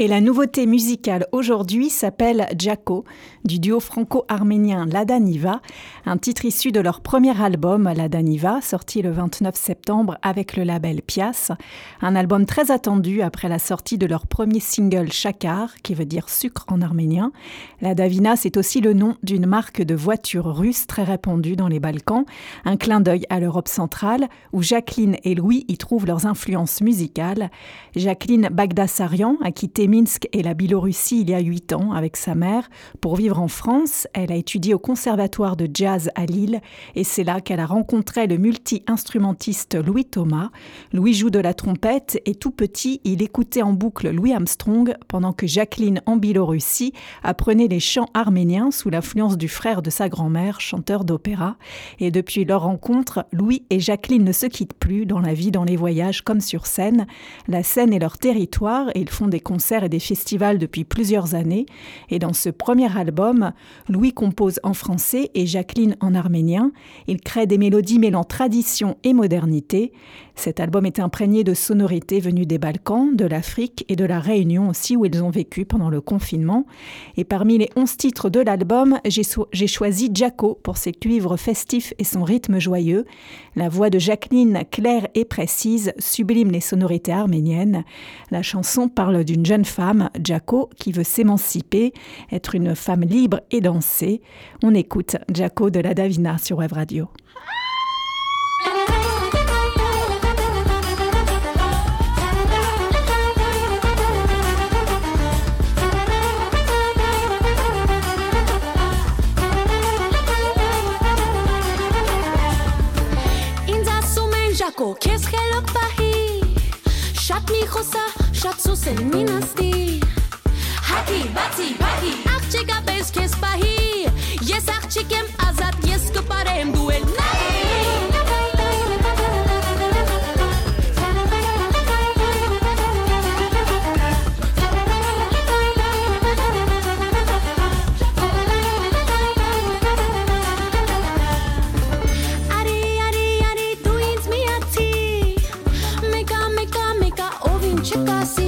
Et la nouveauté musicale aujourd'hui s'appelle Jaco, du duo franco-arménien Lada Niva, un titre issu de leur premier album Lada Niva, sorti le 29 septembre avec le label Pias, un album très attendu après la sortie de leur premier single Shakar, qui veut dire sucre en arménien. La Davina, c'est aussi le nom d'une marque de voitures russe très répandue dans les Balkans, un clin d'œil à l'Europe centrale, où Jacqueline et Louis y trouvent leurs influences musicales. Jacqueline Bagdasarian a quitté Minsk et la Biélorussie il y a huit ans avec sa mère. Pour vivre en France, elle a étudié au conservatoire de jazz à Lille et c'est là qu'elle a rencontré le multi-instrumentiste Louis Thomas. Louis joue de la trompette et tout petit, il écoutait en boucle Louis Armstrong pendant que Jacqueline en Biélorussie apprenait les chants arméniens sous l'influence du frère de sa grand-mère, chanteur d'opéra. Et depuis leur rencontre, Louis et Jacqueline ne se quittent plus dans la vie, dans les voyages comme sur scène. La scène est leur territoire et ils font des concerts et des festivals depuis plusieurs années. Et dans ce premier album, Louis compose en français et Jacqueline en arménien. Il crée des mélodies mêlant tradition et modernité. Cet album est imprégné de sonorités venues des Balkans, de l'Afrique et de la Réunion aussi où ils ont vécu pendant le confinement. Et parmi les onze titres de l'album, j'ai choisi Jaco pour ses cuivres festifs et son rythme joyeux. La voix de Jacqueline, claire et précise, sublime les sonorités arméniennes. La chanson parle d'une jeune femme, Jaco, qui veut s'émanciper, être une femme libre et danser. On écoute Jaco de la Davina sur Web Radio. Jaco, qu'est-ce qu'elle Շատ մի խոսա, շատ սոսել մին աստի Հակի, բացի, բակի, աղջիկապես կես պահի Ես աղջիկ եմ te passe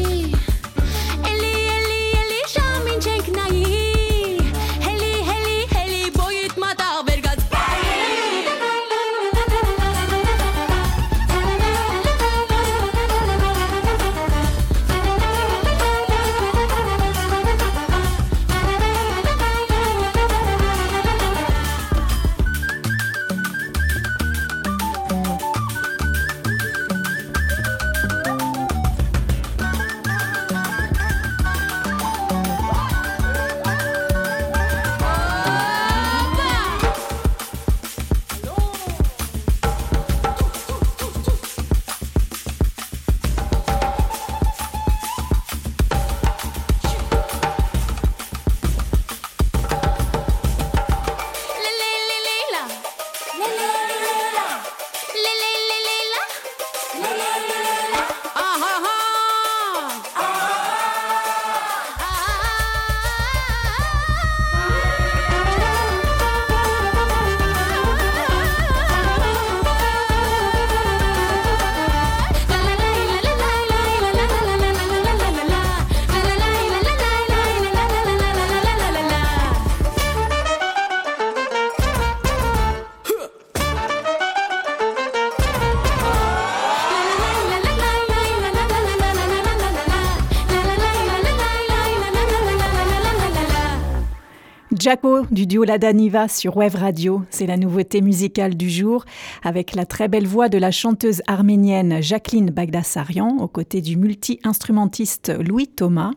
Jaco du duo La Daniva sur Web Radio, c'est la nouveauté musicale du jour avec la très belle voix de la chanteuse arménienne Jacqueline Bagdasarian aux côtés du multi-instrumentiste Louis Thomas.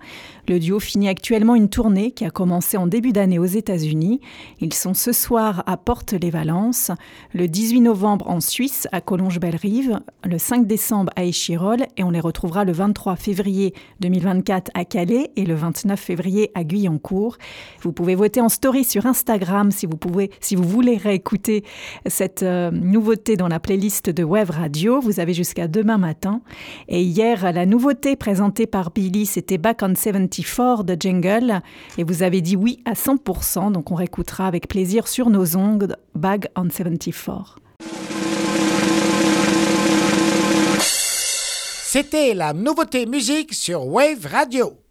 Le duo finit actuellement une tournée qui a commencé en début d'année aux États-Unis. Ils sont ce soir à Porte-les-Valences, le 18 novembre en Suisse à Collonges-Belle-Rive, le 5 décembre à Échirol et on les retrouvera le 23 février 2024 à Calais et le 29 février à Guyancourt. Vous pouvez voter story sur Instagram si vous pouvez, si vous voulez réécouter cette euh, nouveauté dans la playlist de Web Radio. Vous avez jusqu'à demain matin. Et hier, la nouveauté présentée par Billy, c'était Back on 74 de Jingle. Et vous avez dit oui à 100%. Donc on réécoutera avec plaisir sur nos ongles Back on 74. C'était la nouveauté musique sur Wave Radio.